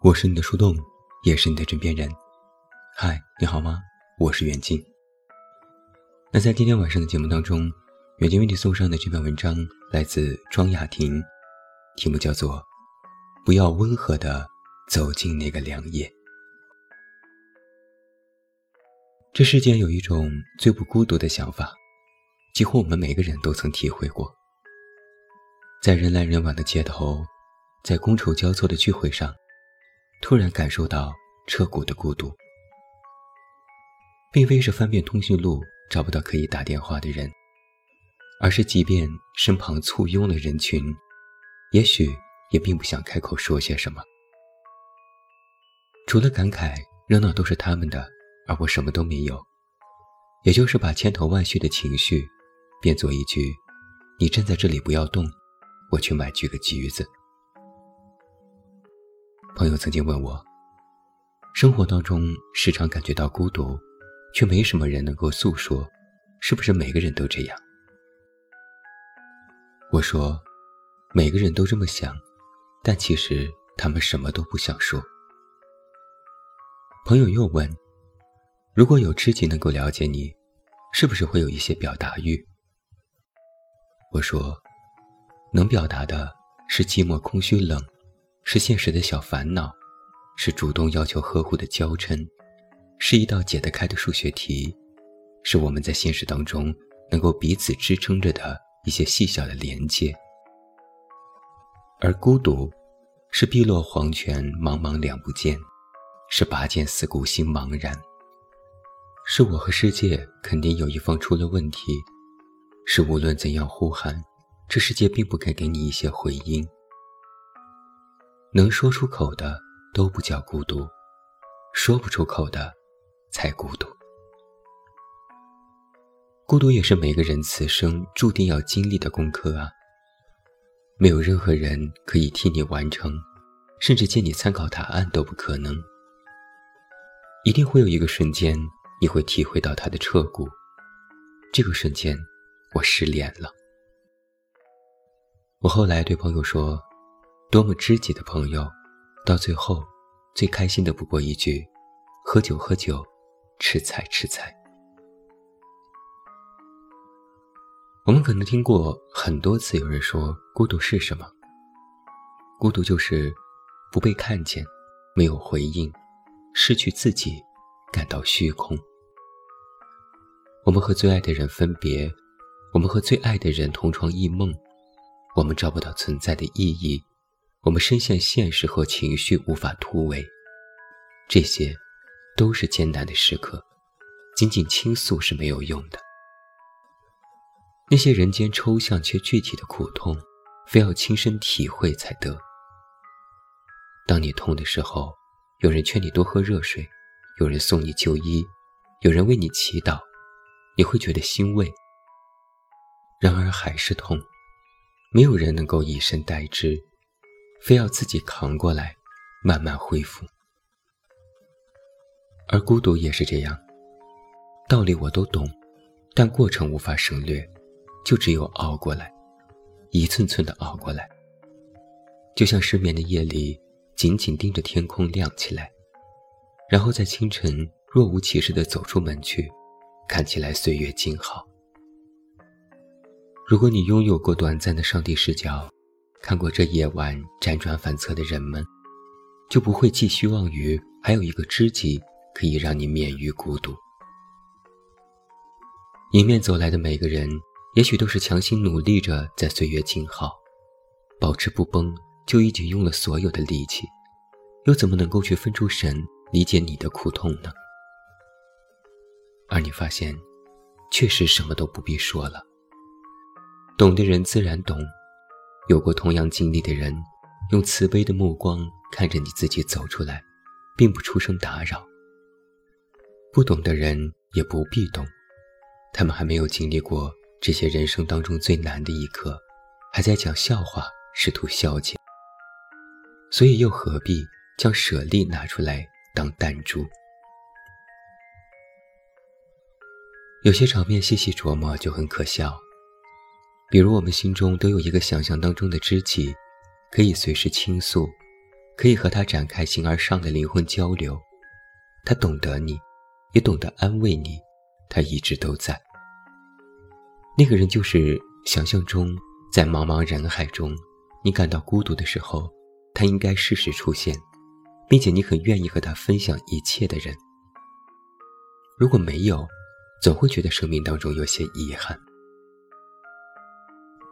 我是你的树洞，也是你的枕边人。嗨，你好吗？我是远近。那在今天晚上的节目当中，远近为你送上的这篇文章来自庄雅婷，题目叫做《不要温和的走进那个凉夜》。这世间有一种最不孤独的想法，几乎我们每个人都曾体会过。在人来人往的街头，在觥筹交错的聚会上。突然感受到彻骨的孤独，并非是翻遍通讯录找不到可以打电话的人，而是即便身旁簇拥了人群，也许也并不想开口说些什么，除了感慨热闹都是他们的，而我什么都没有，也就是把千头万绪的情绪变作一句：“你站在这里不要动，我去买几个橘子。”朋友曾经问我，生活当中时常感觉到孤独，却没什么人能够诉说，是不是每个人都这样？我说，每个人都这么想，但其实他们什么都不想说。朋友又问，如果有知己能够了解你，是不是会有一些表达欲？我说，能表达的是寂寞、空虚、冷。是现实的小烦恼，是主动要求呵护的娇嗔，是一道解得开的数学题，是我们在现实当中能够彼此支撑着的一些细小的连接。而孤独，是碧落黄泉，茫茫两不见，是拔剑四顾心茫然，是我和世界肯定有一方出了问题，是无论怎样呼喊，这世界并不肯给你一些回应。能说出口的都不叫孤独，说不出口的才孤独。孤独也是每个人此生注定要经历的功课啊！没有任何人可以替你完成，甚至借你参考答案都不可能。一定会有一个瞬间，你会体会到它的彻骨。这个瞬间，我失恋了。我后来对朋友说。多么知己的朋友，到最后，最开心的不过一句：“喝酒喝酒，吃菜吃菜。”我们可能听过很多次有人说，孤独是什么？孤独就是不被看见，没有回应，失去自己，感到虚空。我们和最爱的人分别，我们和最爱的人同床异梦，我们找不到存在的意义。我们深陷现实和情绪无法突围，这些都是艰难的时刻，仅仅倾诉是没有用的。那些人间抽象却具体的苦痛，非要亲身体会才得。当你痛的时候，有人劝你多喝热水，有人送你就医，有人为你祈祷，你会觉得欣慰。然而还是痛，没有人能够以身代之。非要自己扛过来，慢慢恢复。而孤独也是这样，道理我都懂，但过程无法省略，就只有熬过来，一寸寸的熬过来。就像失眠的夜里，紧紧盯着天空亮起来，然后在清晨若无其事的走出门去，看起来岁月静好。如果你拥有过短暂的上帝视角。看过这夜晚辗转反侧的人们，就不会寄希望于还有一个知己可以让你免于孤独。迎面走来的每个人，也许都是强行努力着在岁月静好，保持不崩，就已经用了所有的力气，又怎么能够去分出神理解你的苦痛呢？而你发现，确实什么都不必说了，懂的人自然懂。有过同样经历的人，用慈悲的目光看着你自己走出来，并不出声打扰。不懂的人也不必懂，他们还没有经历过这些人生当中最难的一刻，还在讲笑话，试图消解。所以又何必将舍利拿出来当弹珠？有些场面细细琢磨就很可笑。比如，我们心中都有一个想象当中的知己，可以随时倾诉，可以和他展开形而上的灵魂交流，他懂得你，也懂得安慰你，他一直都在。那个人就是想象中在茫茫人海中，你感到孤独的时候，他应该适时出现，并且你很愿意和他分享一切的人。如果没有，总会觉得生命当中有些遗憾。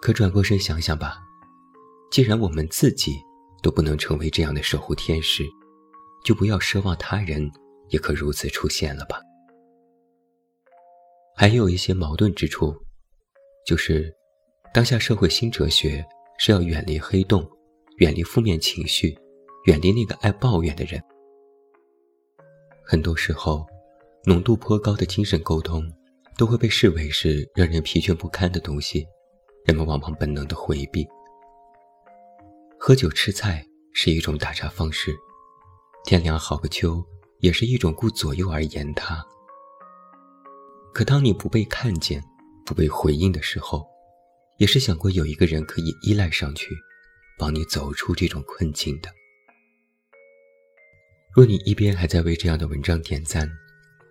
可转过身想想吧，既然我们自己都不能成为这样的守护天使，就不要奢望他人也可如此出现了吧。还有一些矛盾之处。就是，当下社会新哲学是要远离黑洞，远离负面情绪，远离那个爱抱怨的人。很多时候，浓度颇高的精神沟通都会被视为是让人疲倦不堪的东西，人们往往本能的回避。喝酒吃菜是一种打岔方式，天凉好个秋也是一种顾左右而言他。可当你不被看见，不被回应的时候，也是想过有一个人可以依赖上去，帮你走出这种困境的。若你一边还在为这样的文章点赞，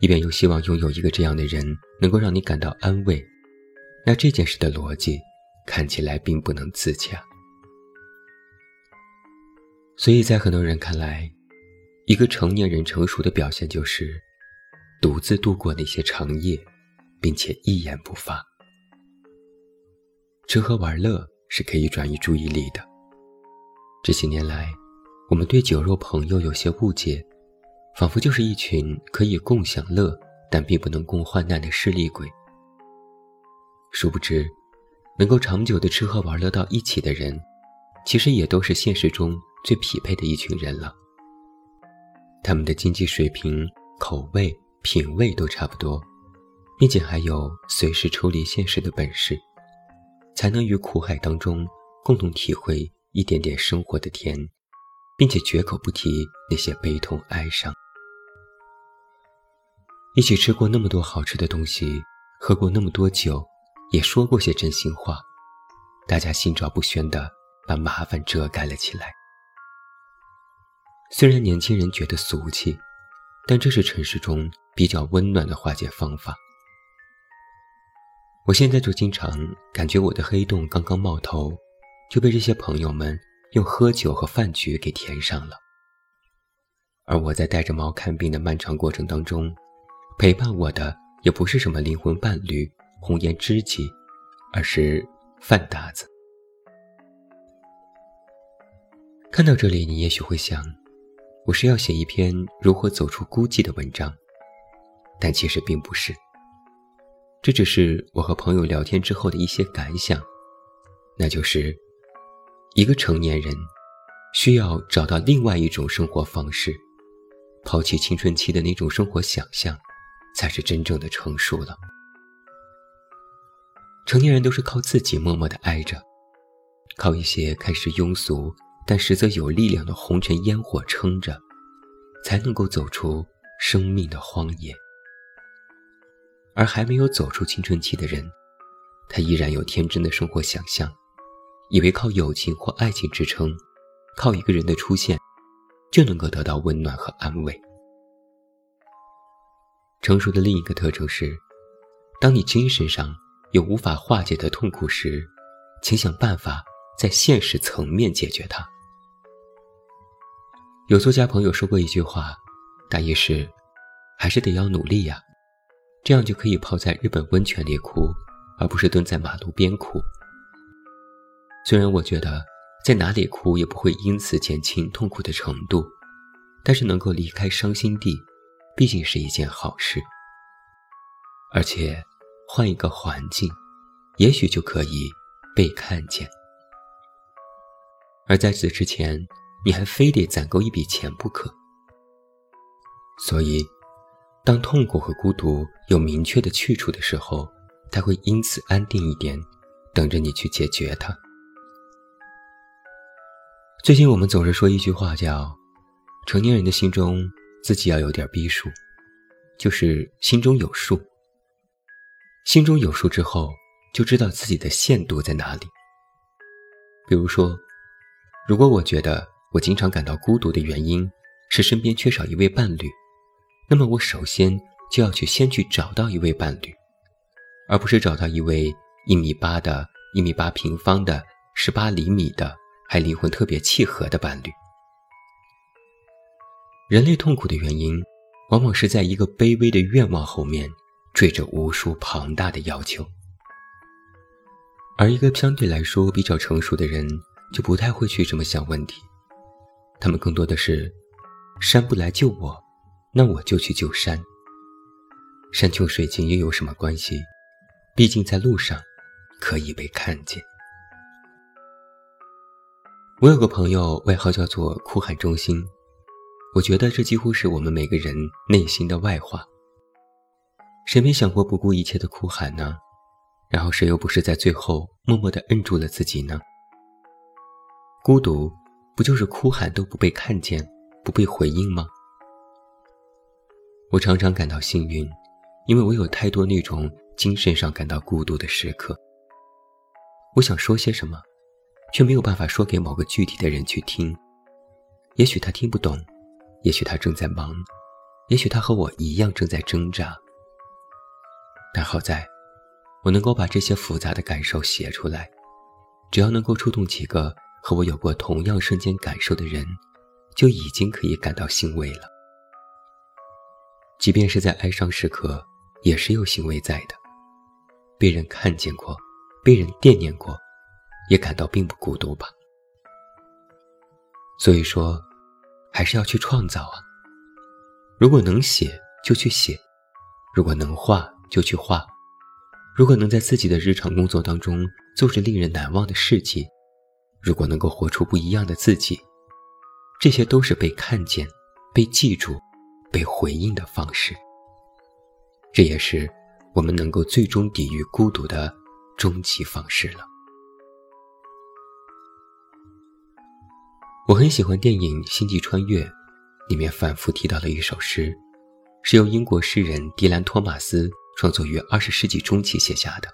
一边又希望拥有一个这样的人能够让你感到安慰，那这件事的逻辑看起来并不能自洽。所以在很多人看来，一个成年人成熟的表现就是独自度过那些长夜。并且一言不发。吃喝玩乐是可以转移注意力的。这些年来，我们对酒肉朋友有些误解，仿佛就是一群可以共享乐，但并不能共患难的势利鬼。殊不知，能够长久的吃喝玩乐到一起的人，其实也都是现实中最匹配的一群人了。他们的经济水平、口味、品味都差不多。并且还有随时抽离现实的本事，才能于苦海当中共同体会一点点生活的甜，并且绝口不提那些悲痛哀伤。一起吃过那么多好吃的东西，喝过那么多酒，也说过些真心话，大家心照不宣的把麻烦遮盖了起来。虽然年轻人觉得俗气，但这是尘世中比较温暖的化解方法。我现在就经常感觉我的黑洞刚刚冒头，就被这些朋友们用喝酒和饭局给填上了。而我在带着猫看病的漫长过程当中，陪伴我的也不是什么灵魂伴侣、红颜知己，而是饭搭子。看到这里，你也许会想，我是要写一篇如何走出孤寂的文章，但其实并不是。这只是我和朋友聊天之后的一些感想，那就是，一个成年人需要找到另外一种生活方式，抛弃青春期的那种生活想象，才是真正的成熟了。成年人都是靠自己默默的挨着，靠一些看似庸俗但实则有力量的红尘烟火撑着，才能够走出生命的荒野。而还没有走出青春期的人，他依然有天真的生活想象，以为靠友情或爱情支撑，靠一个人的出现，就能够得到温暖和安慰。成熟的另一个特征是，当你精神上有无法化解的痛苦时，请想办法在现实层面解决它。有作家朋友说过一句话，大意是，还是得要努力呀。这样就可以泡在日本温泉里哭，而不是蹲在马路边哭。虽然我觉得在哪里哭也不会因此减轻痛苦的程度，但是能够离开伤心地，毕竟是一件好事。而且换一个环境，也许就可以被看见。而在此之前，你还非得攒够一笔钱不可。所以。当痛苦和孤独有明确的去处的时候，他会因此安定一点，等着你去解决它。最近我们总是说一句话，叫“成年人的心中自己要有点逼数”，就是心中有数。心中有数之后，就知道自己的限度在哪里。比如说，如果我觉得我经常感到孤独的原因是身边缺少一位伴侣，那么我首先就要去先去找到一位伴侣，而不是找到一位一米八的、一米八平方的、十八厘米的，还灵魂特别契合的伴侣。人类痛苦的原因，往往是在一个卑微的愿望后面，缀着无数庞大的要求。而一个相对来说比较成熟的人，就不太会去这么想问题。他们更多的是，山不来救我，那我就去救山。山穷水尽又有什么关系？毕竟在路上，可以被看见。我有个朋友，外号叫做“哭喊中心”，我觉得这几乎是我们每个人内心的外化。谁没想过不顾一切的哭喊呢？然后谁又不是在最后默默地摁住了自己呢？孤独不就是哭喊都不被看见、不被回应吗？我常常感到幸运，因为我有太多那种精神上感到孤独的时刻。我想说些什么，却没有办法说给某个具体的人去听。也许他听不懂，也许他正在忙，也许他和我一样正在挣扎。但好在。我能够把这些复杂的感受写出来，只要能够触动几个和我有过同样瞬间感受的人，就已经可以感到欣慰了。即便是在哀伤时刻，也是有欣慰在的。被人看见过，被人惦念过，也感到并不孤独吧。所以说，还是要去创造啊。如果能写，就去写；如果能画，就去画。如果能在自己的日常工作当中做着令人难忘的事迹，如果能够活出不一样的自己，这些都是被看见、被记住、被回应的方式。这也是我们能够最终抵御孤独的终极方式了。我很喜欢电影《星际穿越》，里面反复提到了一首诗，是由英国诗人迪兰·托马斯。创作于二十世纪中期写下的。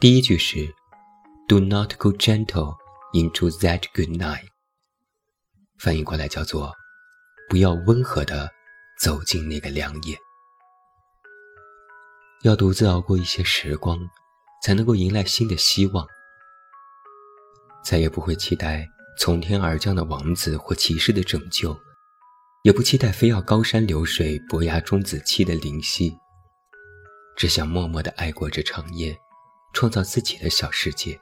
第一句是 “Do not go gentle into that good night”，翻译过来叫做“不要温和的走进那个良夜”。要独自熬过一些时光，才能够迎来新的希望。再也不会期待从天而降的王子或骑士的拯救，也不期待非要高山流水、伯牙钟子期的灵犀。只想默默地爱过这长夜，创造自己的小世界，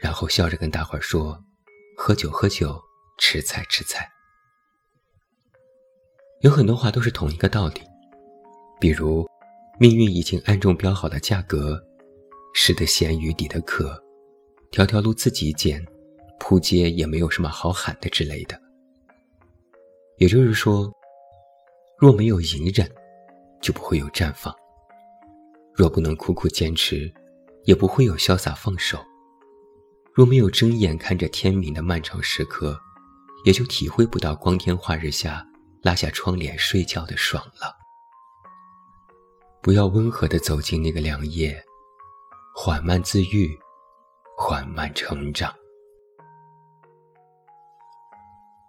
然后笑着跟大伙儿说：“喝酒喝酒，吃菜吃菜。”有很多话都是同一个道理，比如命运已经暗中标好了价格，食得咸鱼抵得渴，条条路自己捡，扑街也没有什么好喊的之类的。也就是说，若没有隐忍。就不会有绽放。若不能苦苦坚持，也不会有潇洒放手。若没有睁眼看着天明的漫长时刻，也就体会不到光天化日下拉下窗帘睡觉的爽了。不要温和地走进那个凉夜，缓慢自愈，缓慢成长。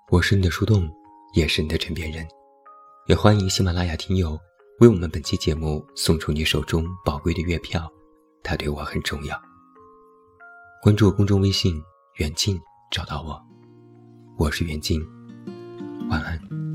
我是你的树洞，也是你的枕边人，也欢迎喜马拉雅听友。为我们本期节目送出你手中宝贵的月票，它对我很重要。关注公众微信“远近”，找到我，我是远近，晚安。